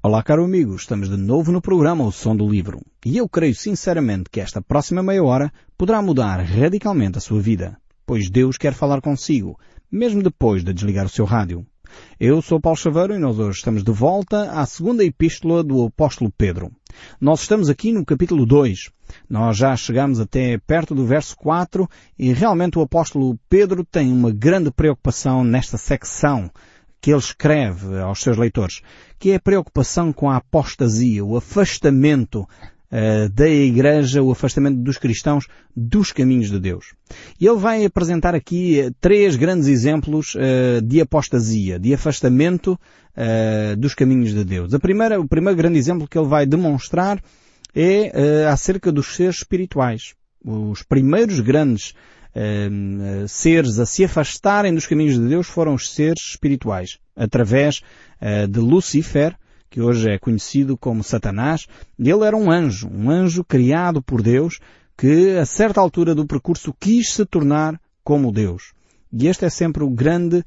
Olá, caro amigo, estamos de novo no programa O Som do Livro e eu creio sinceramente que esta próxima meia hora poderá mudar radicalmente a sua vida, pois Deus quer falar consigo, mesmo depois de desligar o seu rádio. Eu sou Paulo Chaveiro e nós hoje estamos de volta à segunda epístola do apóstolo Pedro. Nós estamos aqui no capítulo 2. Nós já chegamos até perto do verso 4 e realmente o apóstolo Pedro tem uma grande preocupação nesta secção que ele escreve aos seus leitores, que é a preocupação com a apostasia, o afastamento uh, da igreja, o afastamento dos cristãos dos caminhos de Deus. E ele vai apresentar aqui uh, três grandes exemplos uh, de apostasia, de afastamento dos caminhos de Deus. A primeira, o primeiro grande exemplo que ele vai demonstrar é acerca dos seres espirituais. Os primeiros grandes uh, seres a se afastarem dos caminhos de Deus foram os seres espirituais, através uh, de Lucifer, que hoje é conhecido como Satanás. Ele era um anjo, um anjo criado por Deus, que a certa altura do percurso quis se tornar como Deus. E este é sempre o grande,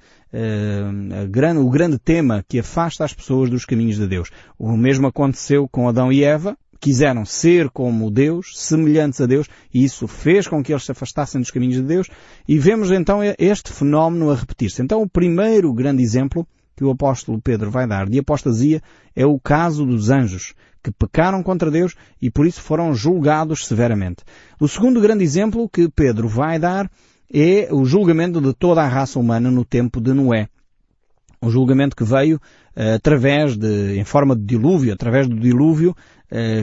grande, o grande tema que afasta as pessoas dos caminhos de Deus. O mesmo aconteceu com Adão e Eva, quiseram ser como Deus, semelhantes a Deus, e isso fez com que eles se afastassem dos caminhos de Deus, e vemos então este fenómeno a repetir-se. Então o primeiro grande exemplo que o apóstolo Pedro vai dar de apostasia é o caso dos anjos, que pecaram contra Deus e por isso foram julgados severamente. O segundo grande exemplo que Pedro vai dar é o julgamento de toda a raça humana no tempo de Noé. Um julgamento que veio uh, através de, em forma de dilúvio, através do dilúvio,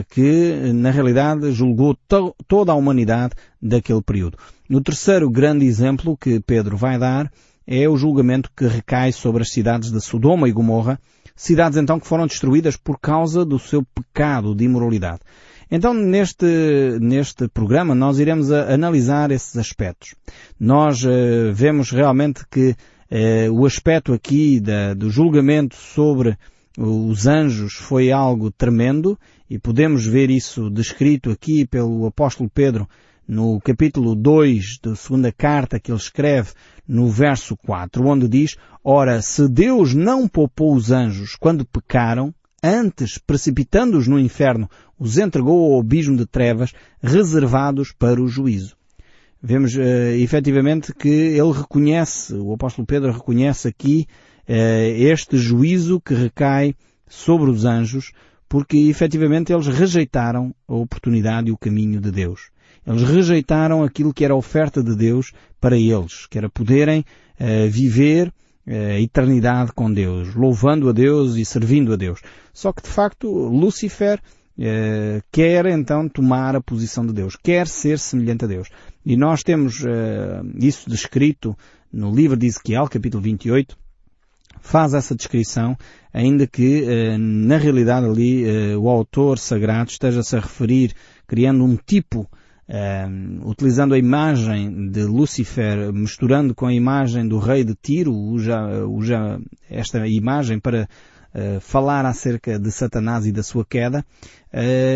que na realidade julgou to toda a humanidade daquele período. No terceiro grande exemplo que Pedro vai dar é o julgamento que recai sobre as cidades de Sodoma e Gomorra, cidades então que foram destruídas por causa do seu pecado de imoralidade. Então, neste, neste programa, nós iremos analisar esses aspectos. Nós uh, vemos realmente que eh, o aspecto aqui da, do julgamento sobre os anjos foi algo tremendo e podemos ver isso descrito aqui pelo apóstolo Pedro no capítulo 2 da segunda carta que ele escreve no verso 4, onde diz, Ora, se Deus não poupou os anjos quando pecaram, antes, precipitando-os no inferno, os entregou ao abismo de trevas, reservados para o juízo. Vemos uh, efetivamente que ele reconhece, o apóstolo Pedro reconhece aqui uh, este juízo que recai sobre os anjos, porque efetivamente eles rejeitaram a oportunidade e o caminho de Deus. Eles rejeitaram aquilo que era a oferta de Deus para eles, que era poderem uh, viver a eternidade com Deus, louvando a Deus e servindo a Deus. Só que de facto Lúcifer Uh, quer então tomar a posição de Deus, quer ser semelhante a Deus. E nós temos isso descrito no livro de Ezequiel, capítulo 28, faz essa descrição, ainda que uh, na realidade ali o autor sagrado esteja-se a referir, criando um tipo, utilizando a imagem de Lúcifer, misturando com a imagem do rei de Tiro, usa, usa esta imagem para falar acerca de Satanás e da sua queda,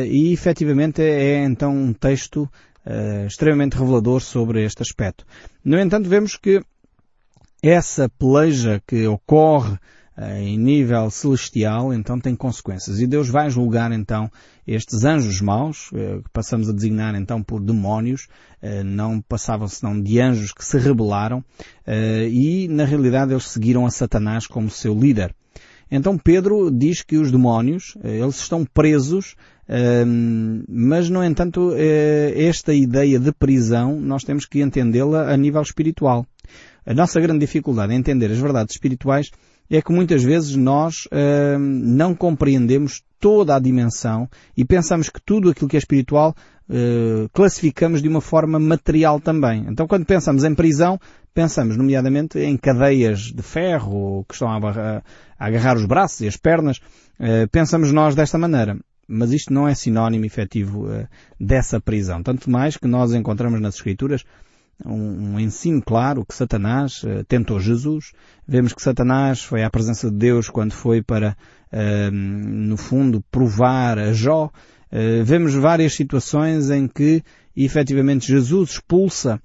e efetivamente é então um texto uh, extremamente revelador sobre este aspecto. No entanto, vemos que essa peleja que ocorre em nível celestial, então tem consequências. E Deus vai julgar então estes anjos maus, que passamos a designar então por demónios, não passavam senão de anjos que se rebelaram, e na realidade eles seguiram a Satanás como seu líder. Então Pedro diz que os demónios, eh, eles estão presos, mas no entanto eh, esta ideia de prisão nós temos que entendê-la a nível espiritual. A nossa grande dificuldade em entender as verdades espirituais é que muitas vezes nós ehm, não compreendemos toda a dimensão e pensamos que tudo aquilo que é espiritual uh, classificamos de uma forma material também. Então quando pensamos em prisão, pensamos nomeadamente em cadeias de ferro que estão a, agarrar os braços e as pernas. Uh, pensamos nós desta maneira. Mas isto não é sinónimo efetivo uh, dessa prisão. Tanto mais que nós encontramos nas Escrituras um, ensino claro que Satanás uh, tentou Jesus. Vemos que Satanás foi à presença de Deus quando foi para, uh, no fundo, provar a Jó. Uh, vemos várias situações em que, efetivamente, Jesus expulsa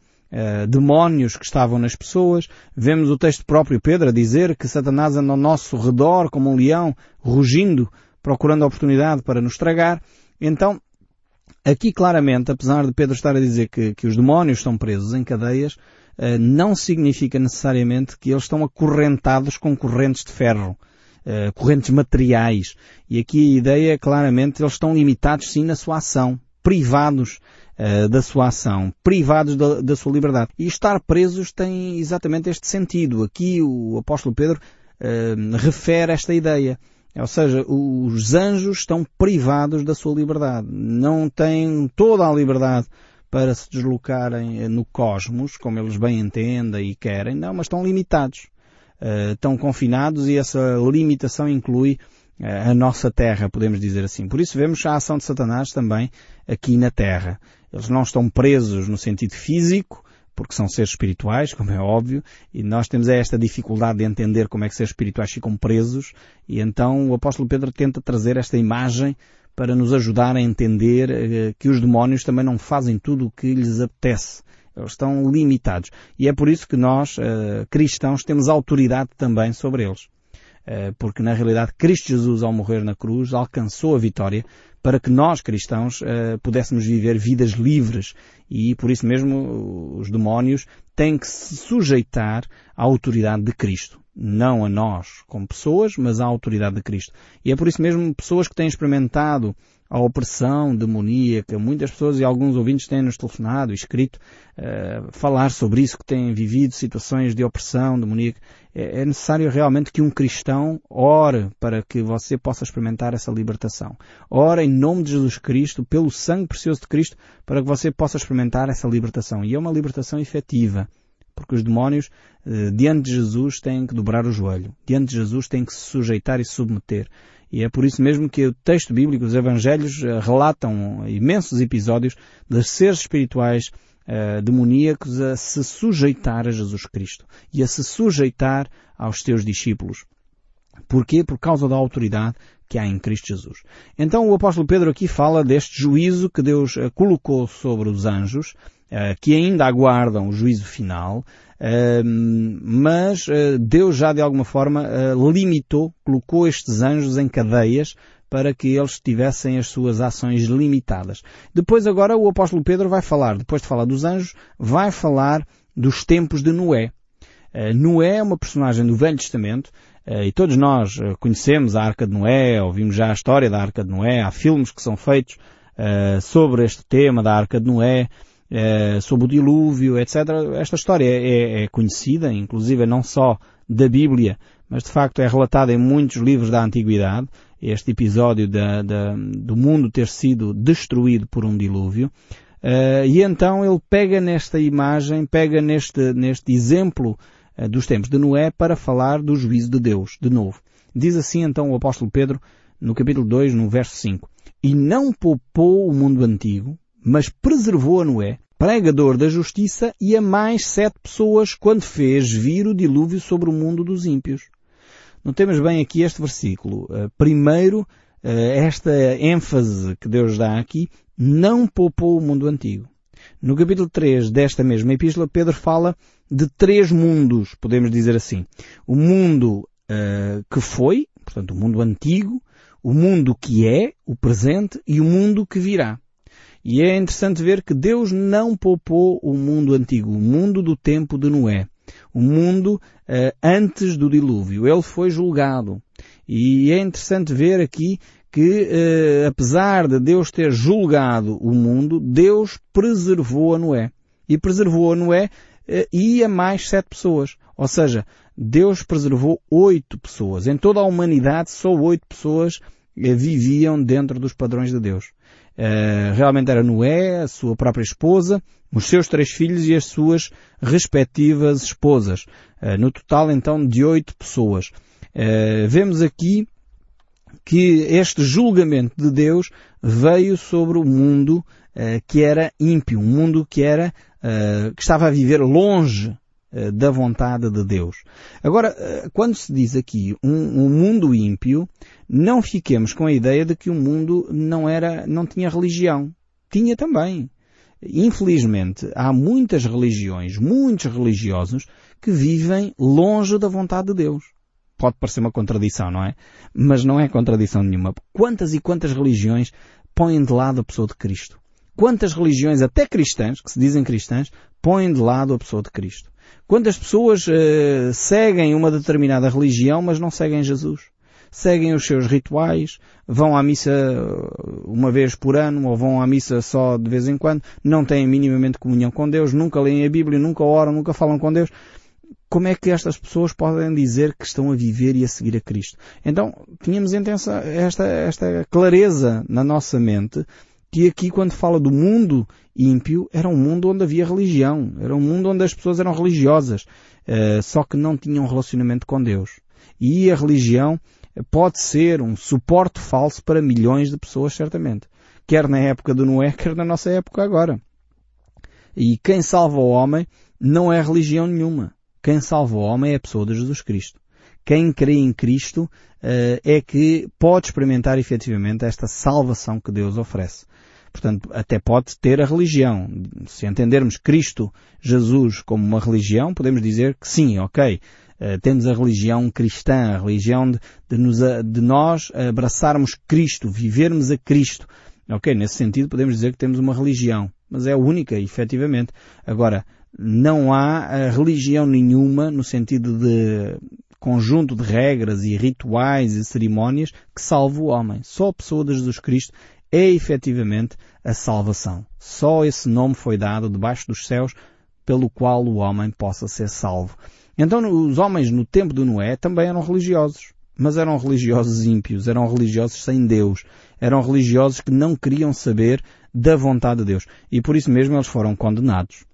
demónios que estavam nas pessoas. Vemos o texto próprio Pedro a dizer que Satanás anda ao nosso redor como um leão, rugindo procurando a oportunidade para nos estragar. Então, aqui claramente, apesar de Pedro estar a dizer que, que os demónios estão presos em cadeias, uh, não significa necessariamente que eles estão acorrentados com correntes de ferro. Uh, correntes materiais. E aqui a ideia é claramente eles estão limitados sim na sua ação, privados uh, da sua ação, privados da, da, sua liberdade. E estar presos tem exatamente este sentido. Aqui o apóstolo Pedro uh, refere esta ideia. Ou seja, os anjos estão privados da sua liberdade. Não têm toda a liberdade para se deslocarem eh, no cosmos, como eles bem entendem e querem, não, mas estão limitados. Uh, estão confinados e essa limitação inclui a nossa terra, podemos dizer assim. Por isso vemos a ação de Satanás também aqui na terra. Eles não estão presos no sentido físico, porque são seres espirituais, como é óbvio, e nós temos esta dificuldade de entender como é que seres espirituais ficam presos, e então o apóstolo Pedro tenta trazer esta imagem para nos ajudar a entender eh, que os demónios também não fazem tudo o que lhes apetece. Eles estão limitados. E é por isso que nós, eh, cristãos, temos autoridade também sobre eles. Eh, porque na realidade Cristo Jesus ao morrer na cruz alcançou a vitória para que nós cristãos eh, pudéssemos viver vidas livres e por isso mesmo os demónios têm que se sujeitar à autoridade de Cristo. Não a nós como pessoas, mas à autoridade de Cristo. E é por isso mesmo pessoas que têm experimentado a opressão demoníaca. Muitas pessoas e alguns ouvintes têm-nos telefonado e escrito uh, falar sobre isso, que têm vivido situações de opressão demoníaca. É, é necessário realmente que um cristão ore para que você possa experimentar essa libertação. Ore em nome de Jesus Cristo, pelo sangue precioso de Cristo, para que você possa experimentar essa libertação. E é uma libertação efetiva. Porque os demónios, uh, diante de Jesus, têm que dobrar o joelho. Diante de Jesus, têm que se sujeitar e submeter. E é por isso mesmo que o texto bíblico, os evangelhos, eh, relatam imensos episódios de seres espirituais uh, demoníacos a se sujeitar a Jesus Cristo e a se sujeitar aos seus discípulos. Porquê? Por causa da autoridade que há em Cristo Jesus. Então o apóstolo Pedro aqui fala deste juízo que Deus uh, colocou sobre os anjos, que ainda aguardam o juízo final, mas uh, Deus já de alguma forma uh, limitou, colocou estes anjos em cadeias para que eles tivessem as suas ações limitadas. Depois agora o apóstolo Pedro vai falar, depois de falar dos anjos, vai falar dos tempos de Noé. Noé é uma personagem do Velho Testamento e todos nós conhecemos a Arca de Noé, ouvimos já a história da Arca de Noé, há filmes que são feitos sobre este tema da Arca de Noé, é, sobre o dilúvio, etc. Esta história é, é, conhecida, inclusive não só da Bíblia, mas de facto é relatada em muitos livros da Antiguidade, este episódio da, da, do mundo ter sido destruído por um dilúvio. Uh, e então ele pega nesta imagem, pega neste, neste exemplo uh, dos tempos de Noé para falar do juízo de Deus, de novo. Diz assim então o apóstolo Pedro no capítulo 2, no verso 5. E não poupou o mundo antigo, mas preservou a Noé, pregador da justiça, e a mais sete pessoas quando fez vir o dilúvio sobre o mundo dos ímpios. Notemos bem aqui este versículo. Eh, primeiro, eh, esta ênfase que Deus dá aqui, não poupou o mundo antigo. No capítulo 3 desta mesma epístola, Pedro fala de três mundos, podemos dizer assim. O mundo uh, que foi, portanto, o mundo antigo, o mundo que é, o presente, e o mundo que virá. E é interessante ver que Deus não poupou o mundo antigo, o mundo do tempo de Noé, o mundo uh, antes do dilúvio. Ele foi julgado. E é interessante ver aqui que, uh, apesar de Deus ter julgado o mundo, Deus preservou a Noé. E preservou a Noé uh, e a mais sete pessoas. Ou seja, Deus preservou oito pessoas. Em toda a humanidade, só oito pessoas viviam dentro dos padrões de Deus. Uh, realmente era Noé, a sua própria esposa, os seus três filhos e as suas respectivas esposas. Uh, no total, então, de oito pessoas. Uh, vemos aqui que este julgamento de Deus veio sobre o mundo que era ímpio, um mundo que era, que estava a viver longe da vontade de Deus. Agora, quando se diz aqui um, um mundo ímpio, não fiquemos com a ideia de que o mundo não era, não tinha religião. Tinha também. Infelizmente, há muitas religiões, muitos religiosos, que vivem longe da vontade de Deus. pode parecer uma contradição, não é? Mas não é contradição nenhuma. Quantas e quantas religiões põem de lado a pessoa de Cristo? Quantas religiões, até cristãs, que se dizem cristãs, põem de lado a pessoa de Cristo? Quantas pessoas uh, seguem uma determinada religião, mas não seguem Jesus? seguem os seus rituais, vão à missa uma vez por ano ou vão à missa só de vez em quando, não têm minimamente comunhão com Deus, nunca leem a Bíblia, nunca oram, nunca falam com Deus. Como é que estas pessoas podem dizer que estão a viver e a seguir a Cristo? Então, tínhamos intensa, esta, esta clareza na nossa mente que aqui quando fala do mundo ímpio era um mundo onde havia religião, era um mundo onde as pessoas eram religiosas, uh, só que não tinham relacionamento com Deus. E a religião pode ser um suporte falso para milhões de pessoas, certamente. Quer na época do Noé, quer na nossa época agora. E quem salva o homem não é religião nenhuma. Quem salva o homem é a pessoa de Jesus Cristo. Quem crê em Cristo uh, é que pode experimentar efetivamente esta salvação que Deus oferece. Portanto, até pode ter a religião. Se entendermos Cristo, Jesus, como uma religião, podemos dizer que sim, ok, eh, temos a religião cristã, a religião de, de, nos, de nós abraçarmos Cristo, vivermos a Cristo. Ok, nesse sentido podemos dizer que temos uma religião, mas é única, efetivamente. Agora, não há eh, religião nenhuma no sentido de conjunto de regras e rituais e cerimónias que salve o homem. Só a pessoa de Jesus Cristo é efetivamente a salvação. Só esse nome foi dado debaixo dos céus pelo qual o homem possa ser salvo. Então os homens no tempo do Noé também eram religiosos. Mas eram religiosos ímpios, eram religiosos sem Deus, eram religiosos que não queriam saber da vontade de Deus. E por isso mesmo eles foram condenados.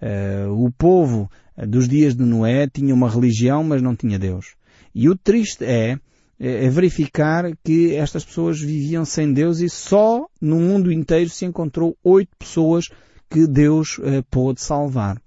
Uh, o povo dos dias de Noé tinha uma religião, mas não tinha Deus. E o triste é, é verificar que estas pessoas viviam sem Deus e só no mundo inteiro se encontrou oito pessoas que Deus uh, pôde salvar.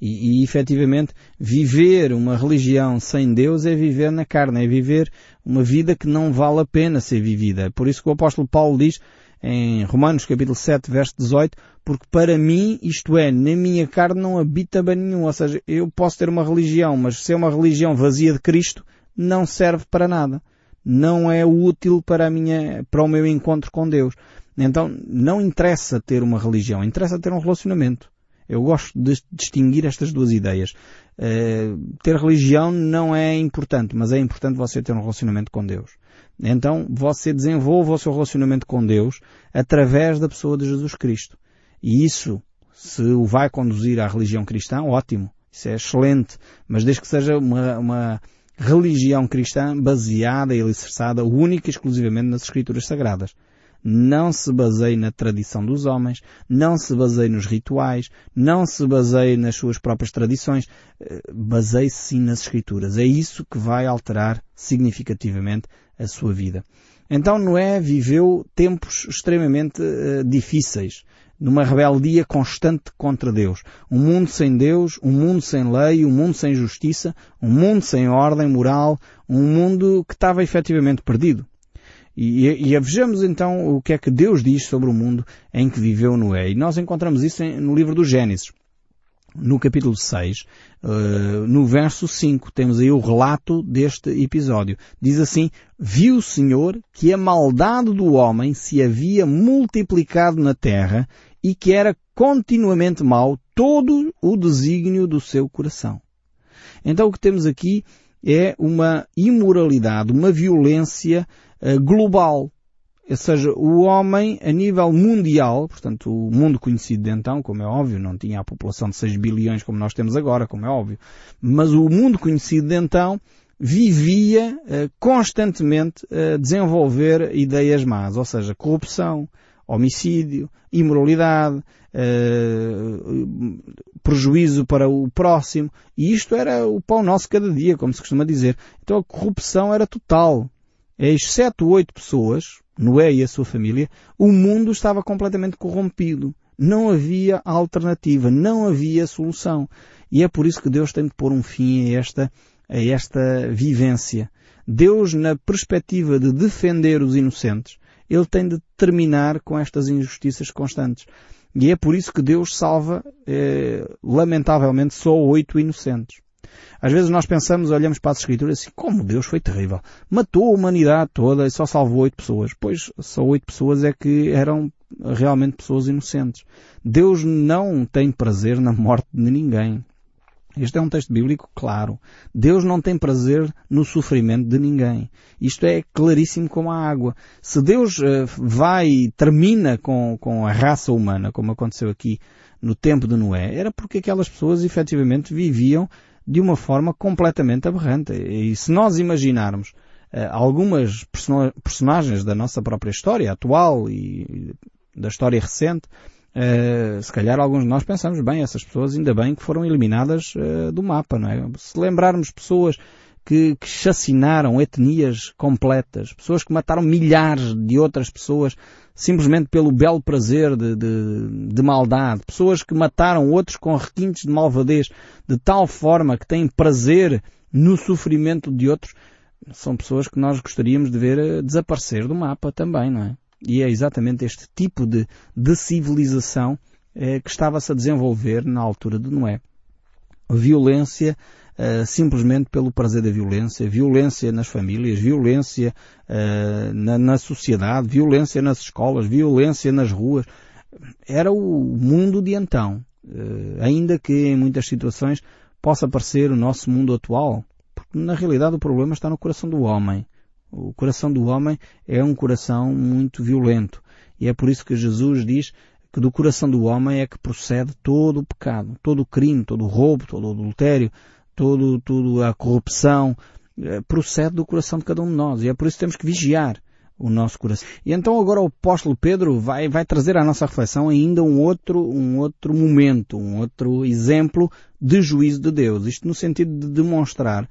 E, e efetivamente viver uma religião sem Deus é viver na carne, é viver uma vida que não vale a pena ser vivida. Por isso que o apóstolo Paulo diz em Romanos capítulo 7 verso 18, porque para mim, isto é, na minha carne não habita bem nenhum. Ou seja, eu posso ter uma religião, mas se é uma religião vazia de Cristo, não serve para nada. Não é útil para a minha, para o meu encontro com Deus. Então, não interessa ter uma religião, interessa ter um relacionamento. Eu gosto de distinguir estas duas ideias. Uh, ter religião não é importante, mas é importante você ter um relacionamento com Deus. Então você desenvolve o seu relacionamento com Deus através da pessoa de Jesus Cristo. E isso, se o vai conduzir à religião cristã, ótimo. Isso é excelente. Mas desde que seja uma, uma religião cristã baseada e alicerçada única e exclusivamente nas Escrituras Sagradas não se baseie na tradição dos homens, não se baseie nos rituais, não se baseie nas suas próprias tradições, eh, baseie-se sim nas escrituras. É isso que vai alterar significativamente a sua vida. Então Noé viveu tempos extremamente uh, difíceis, numa rebeldia constante contra Deus. Um mundo sem Deus, um mundo sem lei, um mundo sem justiça, um mundo sem ordem moral, um mundo que estava efetivamente perdido. E, e, vejamos então o que é que Deus diz sobre o mundo em que viveu Noé. E nós encontramos isso no livro do Gênesis. No capítulo 6, uh, eh, no verso 5, temos aí o relato deste episódio. Diz assim, Viu o Senhor que a maldade do homem se havia multiplicado na terra e que era continuamente mau todo o desígnio do seu coração. Então o que temos aqui é uma imoralidade, uma violência uh, global. Ou seja, o homem a nível mundial, portanto o mundo conhecido de então, como é óbvio, não tinha a população de 6 bilhões como nós temos agora, como é óbvio, mas o mundo conhecido de então vivia uh, constantemente a desenvolver ideias más, ou seja, corrupção, homicídio, imoralidade, uh, prejuízo para o próximo. E isto era o pão nosso cada dia, como se costuma dizer. Então a corrupção era total. Exceto oito pessoas, Noé e a sua família, o mundo estava completamente corrompido. Não havia alternativa, não havia solução. E é por isso que Deus tem de pôr um fim a esta, a esta vivência. Deus, na perspectiva de defender os inocentes, ele tem de terminar com estas injustiças constantes. E é por isso que Deus salva, eh, lamentavelmente, só oito inocentes. Às vezes nós pensamos, olhamos para as Escrituras assim, como Deus foi terrível. Matou a humanidade toda e só salvou oito pessoas. Pois, só oito pessoas é que eram realmente pessoas inocentes. Deus não tem prazer na morte de ninguém. Este é um texto bíblico claro. Deus não tem prazer no sofrimento de ninguém. Isto é claríssimo como a água. Se Deus uh, vai e termina com, com a raça humana, como aconteceu aqui no tempo de Noé, era porque aquelas pessoas efetivamente viviam de uma forma completamente aberrante. E se nós imaginarmos uh, algumas person personagens da nossa própria história atual e da história recente, Uh, se calhar alguns de nós pensamos, bem, essas pessoas ainda bem que foram eliminadas uh, do mapa, não é? Se lembrarmos pessoas que, que chacinaram etnias completas, pessoas que mataram milhares de outras pessoas simplesmente pelo belo prazer de, de, de maldade, pessoas que mataram outros com requintes de malvadez, de tal forma que têm prazer no sofrimento de outros, são pessoas que nós gostaríamos de ver eh, desaparecer do mapa também, não é? E é exatamente este tipo de, de civilização eh, que estava-se a desenvolver na altura de Noé. Violência Uh, simplesmente pelo prazer da violência, violência nas famílias, violência uh, na, na, sociedade, violência nas escolas, violência nas ruas. Era o mundo de então. Uh, ainda que em muitas situações possa parecer o nosso mundo atual. Porque na realidade o problema está no coração do homem. O coração do homem é um coração muito violento. E é por isso que Jesus diz que do coração do homem é que procede todo o pecado, todo o crime, todo o roubo, todo o adultério, todo, todo a corrupção, eh, procede do coração de cada um de nós. E é por isso que temos que vigiar o nosso coração. E então agora o apóstolo Pedro vai, vai trazer à nossa reflexão ainda um outro, um outro momento, um outro exemplo de juízo de Deus. Isto no sentido de demonstrar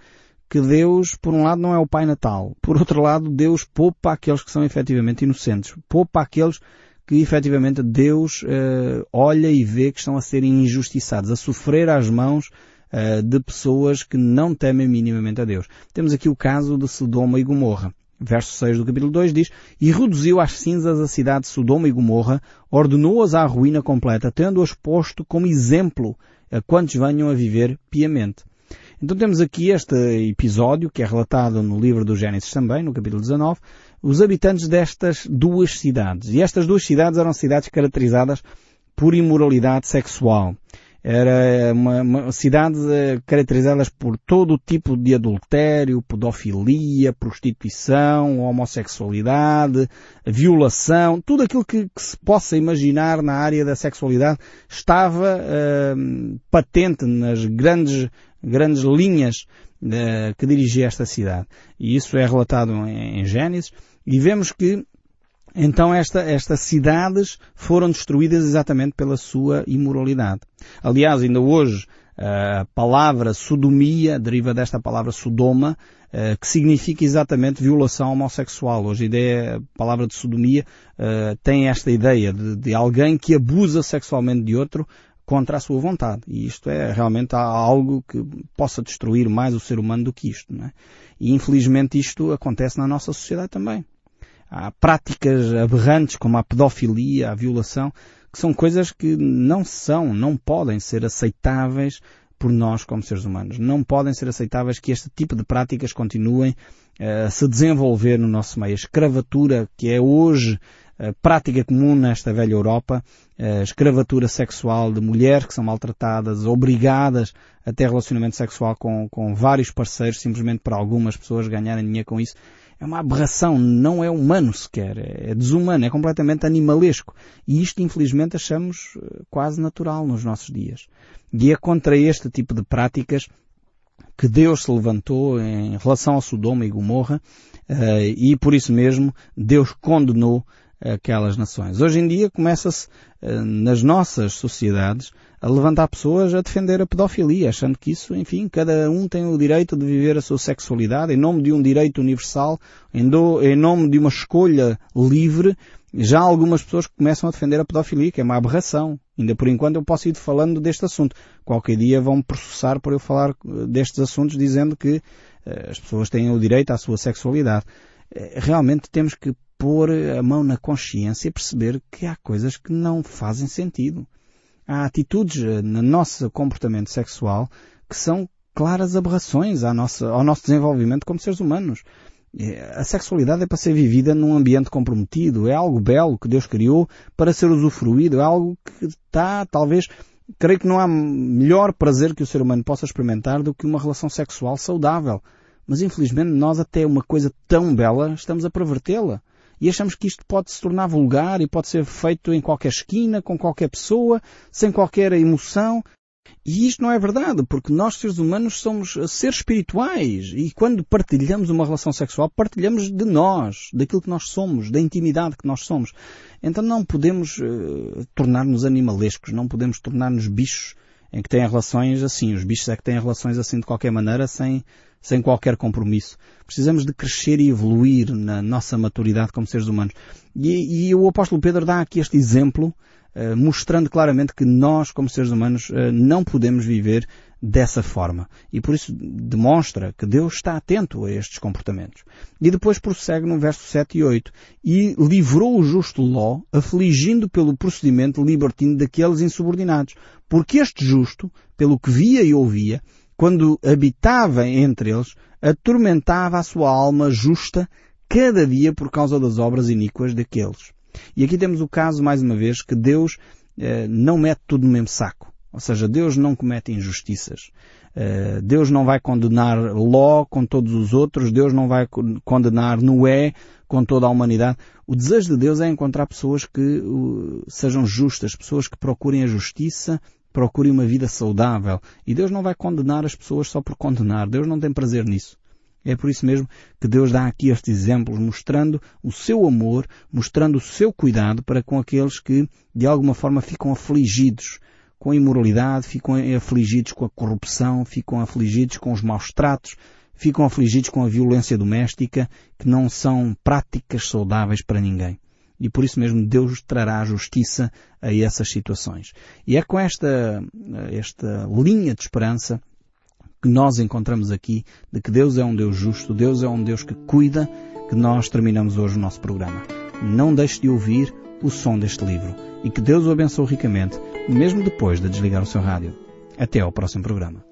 que Deus, por um lado, não é o Pai Natal. Por outro lado, Deus poupa aqueles que são efetivamente inocentes. Poupa aqueles que efetivamente Deus uh, olha e vê que estão a serem injustiçados, a sofrer às mãos uh, de pessoas que não temem minimamente a Deus. Temos aqui o caso de Sodoma e Gomorra. Verso 6 do capítulo 2 diz, E reduziu às cinzas a cidade de Sodoma e Gomorra, ordenou-as à ruína completa, tendo-as posto como exemplo a quantos venham a viver piamente. Então temos aqui este episódio, que é relatado no livro do Gênesis também, no capítulo 19, os habitantes destas duas cidades. E estas duas cidades eram cidades caracterizadas por imoralidade sexual. Era uma, uma cidades eh, caracterizadas por todo o tipo de adultério, pedofilia, prostituição, homossexualidade, violação, tudo aquilo que, que, se possa imaginar na área da sexualidade estava uh, patente nas grandes grandes linhas uh, que dirigia esta cidade. E isso é relatado em, em Gênesis. E vemos que então esta, estas cidades foram destruídas exatamente pela sua imoralidade. Aliás, ainda hoje a palavra sodomia deriva desta palavra sodoma, eh, que significa exatamente violação homossexual. Hoje a ideia, a palavra de sodomia eh, tem esta ideia de, de alguém que abusa sexualmente de outro contra a sua vontade. E isto é realmente algo que possa destruir mais o ser humano do que isto. Não é? E infelizmente isto acontece na nossa sociedade também. Há práticas aberrantes como a pedofilia, a violação, que são coisas que não são, não podem ser aceitáveis por nós como seres humanos. Não podem ser aceitáveis que este tipo de práticas continuem a se desenvolver no nosso meio. A escravatura, que é hoje prática comum nesta velha Europa, a escravatura sexual de mulheres que são maltratadas, obrigadas a ter relacionamento sexual com, com vários parceiros, simplesmente para algumas pessoas ganharem dinheiro com isso. É uma aberração, não é humano sequer, é desumano, é completamente animalesco. E isto, infelizmente, achamos eh, quase natural nos nossos dias. E é contra este tipo de práticas que Deus se levantou em relação ao Sodoma e Gomorra, eh, e por isso mesmo Deus condenou aquelas nações. Hoje em dia começa-se eh, nas nossas sociedades a levantar pessoas a defender a pedofilia, achando que isso, enfim, cada um tem o direito de viver a sua sexualidade em nome de um direito universal, em, do, em nome de uma escolha livre. Já algumas pessoas começam a defender a pedofilia, que é uma aberração. Ainda por enquanto eu posso ir falando deste assunto. Qualquer dia vão processar por eu falar eh, destes assuntos dizendo que uh, as pessoas têm o direito à sua sexualidade. Realmente temos que pôr a mão na consciência e perceber que há coisas que não fazem sentido. Há atitudes eh, no nosso comportamento sexual que são claras aberrações à nossa, ao nosso desenvolvimento como seres humanos. A sexualidade é para ser vivida num ambiente comprometido, é algo belo que Deus criou para ser usufruído, é algo que está, talvez, creio que não há melhor prazer que o ser humano possa experimentar do que uma relação sexual saudável. Mas infelizmente nós até uma coisa tão bela estamos a pervertê-la. E achamos que isto pode se tornar vulgar e pode ser feito em qualquer esquina, com qualquer pessoa, sem qualquer emoção. E isto não é verdade, porque nós seres humanos somos seres espirituais e quando partilhamos uma relação sexual, partilhamos de nós, daquilo que nós somos, da intimidade que nós somos. Então não podemos uh, tornar-nos animalescos, não podemos tornar-nos bichos em que têm relações assim. Os bichos é que têm relações assim de qualquer maneira, sem, sem qualquer compromisso. Precisamos de crescer e evoluir na nossa maturidade como seres humanos. E, e o apóstolo Pedro dá aqui este exemplo eh, mostrando claramente que nós, como seres humanos, eh, não podemos viver dessa forma. E por isso demonstra que Deus está atento a estes comportamentos. E depois prossegue no verso 7 e 8. E livrou o justo Ló, afligindo pelo procedimento libertino daqueles insubordinados. Porque este justo, pelo que via e ouvia, quando habitava entre eles, atormentava a sua alma justa cada dia por causa das obras iníquas daqueles. E aqui temos o caso, mais uma vez, que Deus eh, não mete tudo no mesmo saco. Ou seja, Deus não comete injustiças. Uh, Deus não vai condenar Ló com todos os outros, Deus não vai condenar Noé com toda a humanidade. O desejo de Deus é encontrar pessoas que sejam justas, pessoas que procurem a justiça, procurem uma vida saudável. E Deus não vai condenar as pessoas só por condenar. Deus não tem prazer nisso. É por isso mesmo que Deus dá aqui estes exemplos, mostrando o seu amor, mostrando o seu cuidado para com aqueles que, de alguma forma, ficam afligidos com a imoralidade, ficam afligidos com a corrupção, ficam afligidos com os maus tratos, ficam afligidos com a violência doméstica, que não são práticas saudáveis para ninguém. E por isso mesmo Deus trará justiça a essas situações. E é com esta, esta linha de esperança que nós encontramos aqui de que Deus é um Deus justo, Deus é um Deus que cuida, que nós terminamos hoje o nosso programa. Não deixe de ouvir o som deste livro e que Deus o abençoe ricamente, mesmo depois de desligar o seu rádio. Até ao próximo programa.